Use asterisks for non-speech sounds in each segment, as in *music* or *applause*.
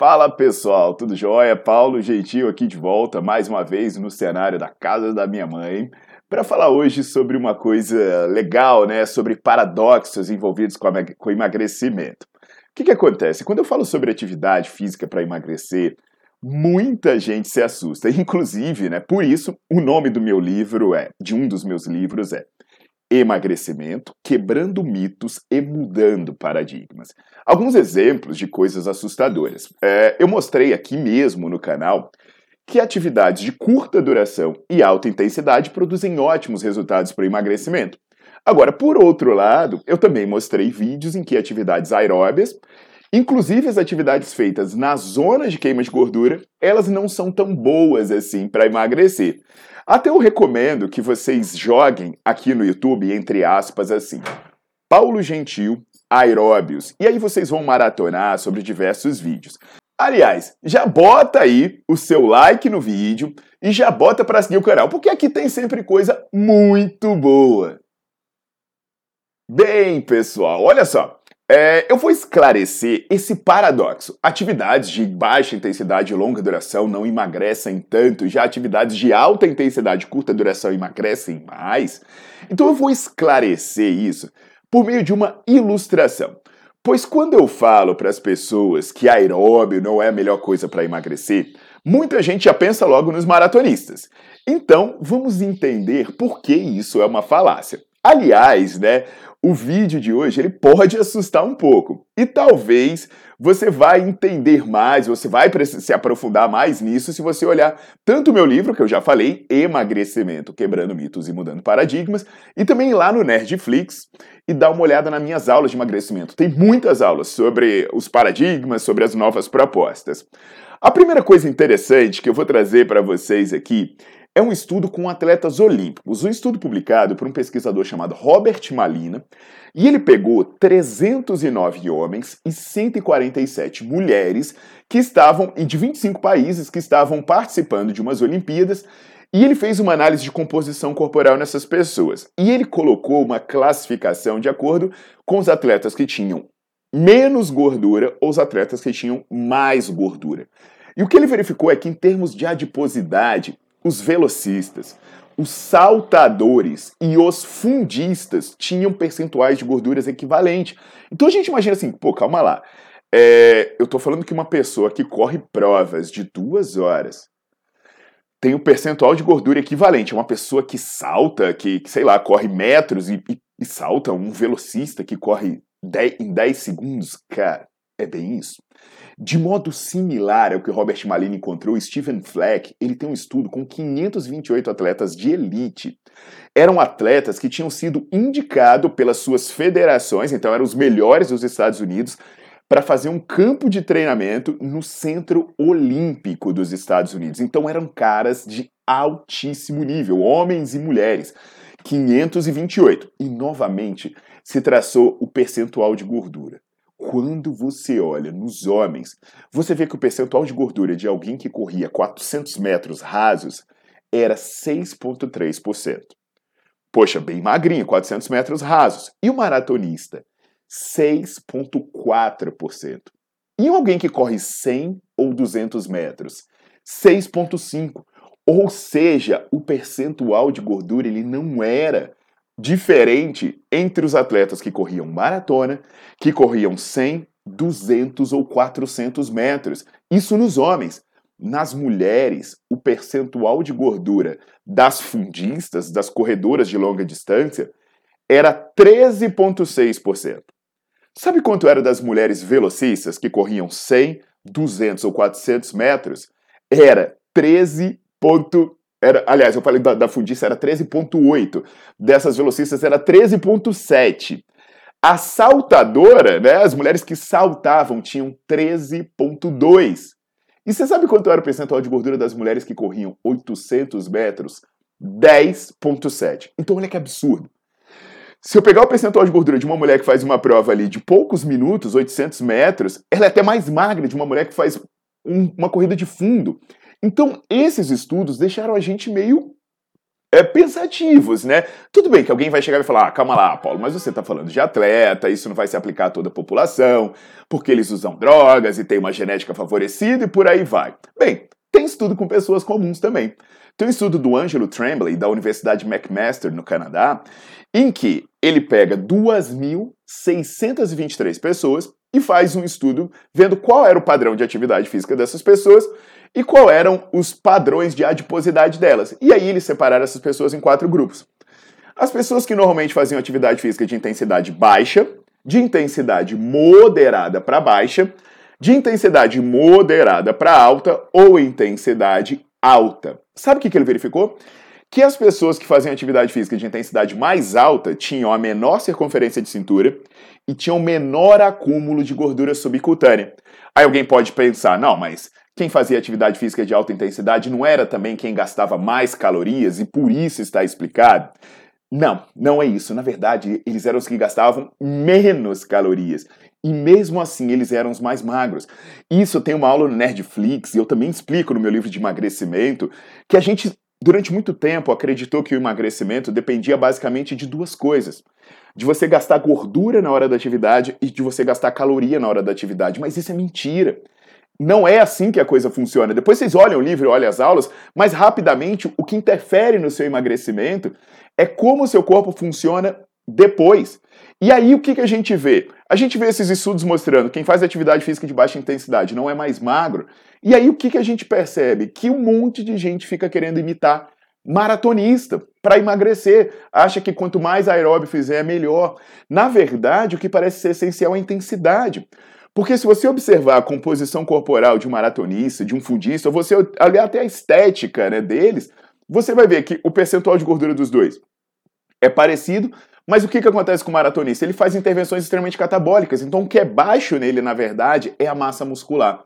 Fala pessoal, tudo jóia? Paulo Gentil aqui de volta mais uma vez no cenário da casa da minha mãe para falar hoje sobre uma coisa legal, né? Sobre paradoxos envolvidos com, com emagrecimento. O que, que acontece? Quando eu falo sobre atividade física para emagrecer, muita gente se assusta. *laughs* Inclusive, né? Por isso, o nome do meu livro é, de um dos meus livros é emagrecimento, quebrando mitos e mudando paradigmas. Alguns exemplos de coisas assustadoras. É, eu mostrei aqui mesmo no canal que atividades de curta duração e alta intensidade produzem ótimos resultados para o emagrecimento. Agora, por outro lado, eu também mostrei vídeos em que atividades aeróbias, inclusive as atividades feitas na zona de queima de gordura, elas não são tão boas assim para emagrecer. Até eu recomendo que vocês joguem aqui no YouTube, entre aspas, assim, Paulo Gentil, aeróbios, e aí vocês vão maratonar sobre diversos vídeos. Aliás, já bota aí o seu like no vídeo e já bota para seguir o canal, porque aqui tem sempre coisa muito boa. Bem, pessoal, olha só. É, eu vou esclarecer esse paradoxo. Atividades de baixa intensidade e longa duração não emagrecem tanto, já atividades de alta intensidade e curta duração emagrecem mais. Então eu vou esclarecer isso por meio de uma ilustração. Pois quando eu falo para as pessoas que aeróbio não é a melhor coisa para emagrecer, muita gente já pensa logo nos maratonistas. Então, vamos entender por que isso é uma falácia. Aliás, né, o vídeo de hoje ele pode assustar um pouco. E talvez você vai entender mais, você vai se aprofundar mais nisso se você olhar tanto o meu livro, que eu já falei, Emagrecimento, Quebrando Mitos e Mudando Paradigmas, e também lá no Nerdflix e dar uma olhada nas minhas aulas de emagrecimento. Tem muitas aulas sobre os paradigmas, sobre as novas propostas. A primeira coisa interessante que eu vou trazer para vocês aqui é um estudo com atletas olímpicos, um estudo publicado por um pesquisador chamado Robert Malina, e ele pegou 309 homens e 147 mulheres que estavam, e de 25 países que estavam participando de umas Olimpíadas, e ele fez uma análise de composição corporal nessas pessoas. E ele colocou uma classificação de acordo com os atletas que tinham menos gordura ou os atletas que tinham mais gordura. E o que ele verificou é que, em termos de adiposidade, os velocistas, os saltadores e os fundistas tinham percentuais de gorduras equivalentes. Então a gente imagina assim, pô, calma lá. É, eu tô falando que uma pessoa que corre provas de duas horas tem um percentual de gordura equivalente. Uma pessoa que salta, que, que sei lá, corre metros e, e, e salta, um velocista que corre em 10 segundos, cara, é bem isso. De modo similar ao que Robert Malini encontrou, Stephen Fleck, ele tem um estudo com 528 atletas de elite. Eram atletas que tinham sido indicados pelas suas federações, então eram os melhores dos Estados Unidos, para fazer um campo de treinamento no Centro Olímpico dos Estados Unidos. Então eram caras de altíssimo nível, homens e mulheres. 528. E novamente se traçou o percentual de gordura. Quando você olha nos homens, você vê que o percentual de gordura de alguém que corria 400 metros rasos era 6,3%. Poxa, bem magrinho, 400 metros rasos. E o maratonista? 6,4%. E alguém que corre 100 ou 200 metros? 6,5%. Ou seja, o percentual de gordura ele não era diferente entre os atletas que corriam maratona, que corriam 100, 200 ou 400 metros. Isso nos homens. nas mulheres, o percentual de gordura das fundistas, das corredoras de longa distância, era 13,6%. Sabe quanto era das mulheres velocistas que corriam 100, 200 ou 400 metros? Era 13. Era, aliás, eu falei da, da fundista era 13,8. Dessas velocistas era 13,7. A saltadora, né, as mulheres que saltavam tinham 13,2. E você sabe quanto era o percentual de gordura das mulheres que corriam 800 metros? 10,7. Então olha que absurdo. Se eu pegar o percentual de gordura de uma mulher que faz uma prova ali de poucos minutos, 800 metros, ela é até mais magra de uma mulher que faz um, uma corrida de fundo. Então, esses estudos deixaram a gente meio é, pensativos, né? Tudo bem que alguém vai chegar e falar: ah, calma lá, Paulo, mas você está falando de atleta, isso não vai se aplicar a toda a população, porque eles usam drogas e tem uma genética favorecida e por aí vai. Bem, tem estudo com pessoas comuns também. Tem um estudo do Angelo Tremblay, da Universidade McMaster, no Canadá, em que ele pega 2.623 pessoas e faz um estudo vendo qual era o padrão de atividade física dessas pessoas e qual eram os padrões de adiposidade delas. E aí eles separaram essas pessoas em quatro grupos. As pessoas que normalmente faziam atividade física de intensidade baixa, de intensidade moderada para baixa, de intensidade moderada para alta ou intensidade alta. Sabe o que, que ele verificou? Que as pessoas que faziam atividade física de intensidade mais alta tinham a menor circunferência de cintura e tinham menor acúmulo de gordura subcutânea. Aí alguém pode pensar, não, mas quem fazia atividade física de alta intensidade não era também quem gastava mais calorias e por isso está explicado? Não, não é isso. Na verdade, eles eram os que gastavam menos calorias. E mesmo assim, eles eram os mais magros. Isso tem uma aula no Nerdflix, e eu também explico no meu livro de emagrecimento, que a gente, durante muito tempo, acreditou que o emagrecimento dependia basicamente de duas coisas. De você gastar gordura na hora da atividade e de você gastar caloria na hora da atividade. Mas isso é mentira. Não é assim que a coisa funciona. Depois vocês olham o livro, olham as aulas, mas rapidamente o que interfere no seu emagrecimento é como o seu corpo funciona depois. E aí o que, que a gente vê? A gente vê esses estudos mostrando quem faz atividade física de baixa intensidade não é mais magro. E aí o que, que a gente percebe? Que um monte de gente fica querendo imitar maratonista para emagrecer. Acha que quanto mais aeróbio fizer, melhor. Na verdade, o que parece ser essencial é a intensidade. Porque se você observar a composição corporal de um maratonista, de um fundista, ou você olhar até a estética né, deles, você vai ver que o percentual de gordura dos dois é parecido, mas o que, que acontece com o maratonista? Ele faz intervenções extremamente catabólicas. Então, o que é baixo nele, na verdade, é a massa muscular.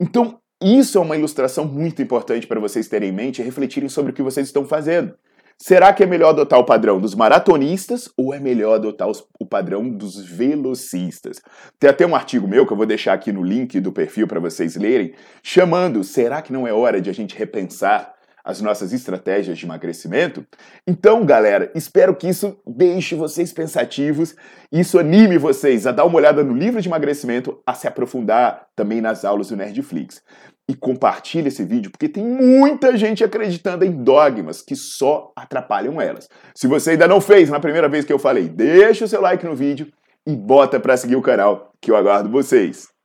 Então, isso é uma ilustração muito importante para vocês terem em mente e refletirem sobre o que vocês estão fazendo. Será que é melhor adotar o padrão dos maratonistas ou é melhor adotar os, o padrão dos velocistas? Tem até um artigo meu que eu vou deixar aqui no link do perfil para vocês lerem, chamando Será que não é hora de a gente repensar as nossas estratégias de emagrecimento. Então, galera, espero que isso deixe vocês pensativos, isso anime vocês a dar uma olhada no livro de emagrecimento, a se aprofundar também nas aulas do Nerdflix. E compartilhe esse vídeo, porque tem muita gente acreditando em dogmas que só atrapalham elas. Se você ainda não fez na primeira vez que eu falei, deixa o seu like no vídeo e bota para seguir o canal, que eu aguardo vocês.